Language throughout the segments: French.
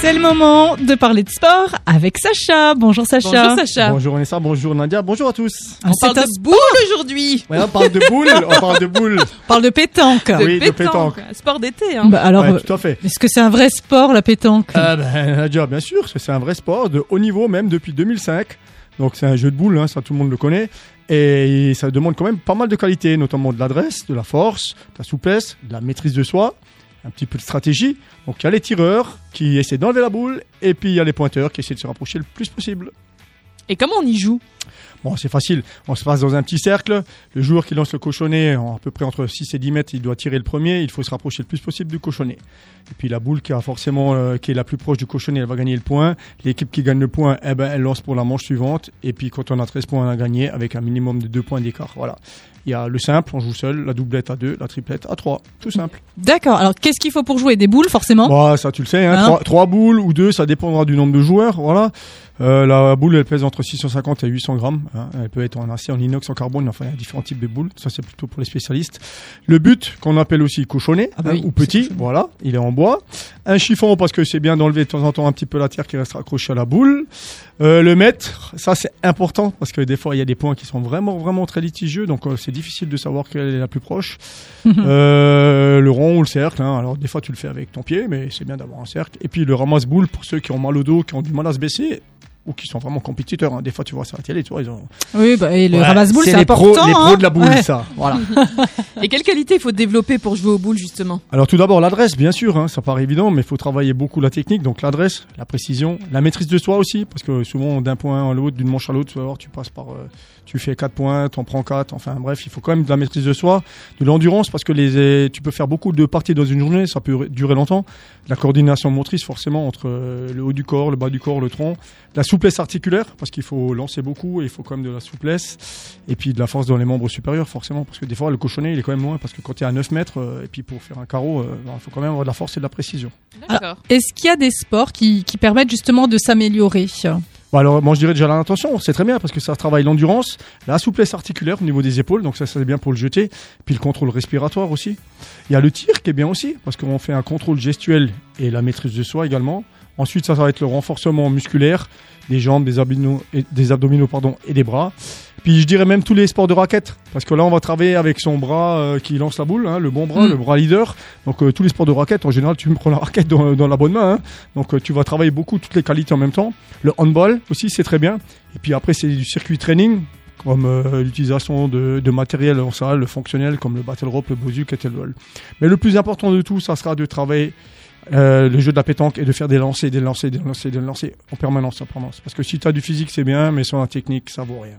C'est le moment de parler de sport avec Sacha. Bonjour Sacha. Bonjour Sacha. Bonjour Vanessa, bonjour Nadia, bonjour à tous. On c'est parle de boule aujourd'hui. Ouais, on parle de boules, on parle de boules. on parle de pétanque. Oui, de pétanque. Un sport d'été. Hein. Bah, alors, Ouais, euh, tout à fait. est-ce que c'est un vrai sport la pétanque? Euh, ben, Nadia, bien sûr, c'est un vrai sport de haut niveau même depuis 2005. Donc c'est un jeu de boules, hein, ça tout le monde le connaît. Et ça demande quand même pas mal de qualités, notamment de l'adresse, de la force, de la souplesse, de la maîtrise de soi, un petit peu de stratégie. Donc il y a les tireurs qui essaient d'enlever la boule, et puis il y a les pointeurs qui essaient de se rapprocher le plus possible. Et comment on y joue? Bon, c'est facile. On se passe dans un petit cercle. Le joueur qui lance le cochonnet, à peu près entre 6 et 10 mètres, il doit tirer le premier. Il faut se rapprocher le plus possible du cochonnet. Et puis la boule qui a forcément, euh, qui est la plus proche du cochonnet, elle va gagner le point. L'équipe qui gagne le point, eh ben, elle lance pour la manche suivante. Et puis quand on a 13 points à gagner, avec un minimum de 2 points d'écart. Voilà. Il y a le simple, on joue seul, la doublette à 2, la triplette à 3. Tout simple. D'accord. Alors qu'est-ce qu'il faut pour jouer? Des boules forcément? Bon, ça tu le sais, hein, Hein? Trois, trois boules ou deux, ça dépendra du nombre de joueurs. Voilà. Euh, la boule, elle pèse entre 650 et 800 grammes. hein. Elle peut être en acier, en inox, en carbone. Enfin, il y a différents types de boules. Ça, c'est plutôt pour les spécialistes. Le but, qu'on appelle aussi cochonnet Ah bah hein, ou petit, voilà, il est en bois. Un chiffon parce que c'est bien d'enlever de temps en temps un petit peu la terre qui reste accrochée à la boule. Euh, le mètre, ça c'est important parce que des fois il y a des points qui sont vraiment vraiment très litigieux, donc euh, c'est difficile de savoir quelle est la plus proche. Euh, le rond ou le cercle. hein. Alors des fois tu le fais avec ton pied, mais c'est bien d'avoir un cercle. Et puis le ramasse-boule pour ceux qui ont mal au dos, qui ont du mal à se baisser ou qui sont vraiment compétiteurs. hein. Des fois tu vois ça à la télé, tu vois ils ont. Oui, bah, et le Ouais, ramasse-boule c'est les important. pros, les pros hein. de la boule, Ouais. ça. Voilà. Et quelle qualité il faut développer pour jouer aux boules justement? Alors tout d'abord l'adresse, bien sûr, hein, ça paraît évident, mais il faut travailler beaucoup la technique, donc l'adresse, la précision, la maîtrise de soi aussi, parce que souvent d'un point à l'autre, d'une manche à l'autre, tu vas voir, tu passes par, euh, tu fais quatre points, t'en prends quatre, enfin bref, il faut quand même de la maîtrise de soi, de l'endurance, parce que les, euh, tu peux faire beaucoup de parties dans une journée, ça peut durer longtemps, la coordination motrice forcément entre euh, le haut du corps, le bas du corps, le tronc, la souplesse articulaire, parce qu'il faut lancer beaucoup, et il faut quand même de la souplesse, et puis de la force dans les membres supérieurs forcément, parce que des fois le cochonnet il est quand même loin, parce que quand tu es à 9 mètres, euh, et puis pour faire un carreau, euh, ben, il faut quand même avoir de la force et de la précision. D'accord. Est-ce qu'il y a des sports qui, qui permettent justement de s'améliorer? Bon, alors, moi, je dirais déjà la natation, c'est très bien parce que ça travaille l'endurance, la souplesse articulaire au niveau des épaules, donc ça, c'est bien pour le jeter. Puis le contrôle respiratoire aussi. Il y a le tir qui est bien aussi parce qu'on fait un contrôle gestuel et la maîtrise de soi également. Ensuite, ça, ça va être le renforcement musculaire des jambes, des abdominaux, et, des abdominaux pardon, et des bras. Puis je dirais même tous les sports de raquette, parce que là on va travailler avec son bras euh, qui lance la boule, hein, le bon bras, Mm. le bras leader. Donc euh, tous les sports de raquette, en général tu me prends la raquette dans, dans la bonne main, hein. donc euh, tu vas travailler beaucoup toutes les qualités en même temps. Le handball aussi c'est très bien. Et puis après c'est du circuit training, comme euh, l'utilisation de, de matériel en salle, le fonctionnel comme le battle rope, le bosu, kettlebell. Mais le plus important de tout, ça sera de travailler euh, le jeu de la pétanque et de faire des lancers, des lancers, des lancers, des lancers en permanence, en permanence. Parce que si tu as du physique, c'est bien, mais sans la technique, ça vaut rien.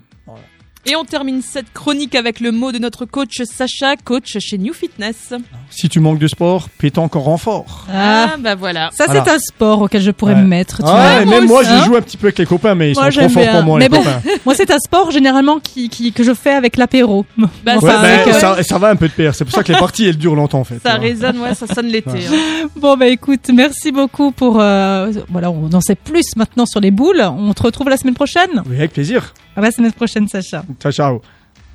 Et on termine cette chronique avec le mot de notre coach Sacha, coach chez New Fitness. Si tu manques de sport, pétanque en renfort. Ah, bah voilà. Ça c'est Voilà. un sport auquel je pourrais Ouais. me mettre. tu Ah, vois. moi même moi, je joue un petit peu avec les copains, mais ils Moi, sont trop forts bien. pour moi, Mais les bon, copains. Moi c'est un sport généralement qui, qui, que je fais avec l'apéro. Bah, Bon, Ouais, ça, va un peu de pair. C'est pour ça que les parties, elles durent longtemps, en fait. Ça résonne, ouais, ça sonne l'été. Ouais. hein. Bon bah écoute, merci beaucoup pour euh, voilà, on en sait plus maintenant sur les boules. On te retrouve la semaine prochaine. Oui, avec plaisir. À la semaine prochaine Sacha. Ciao, ciao.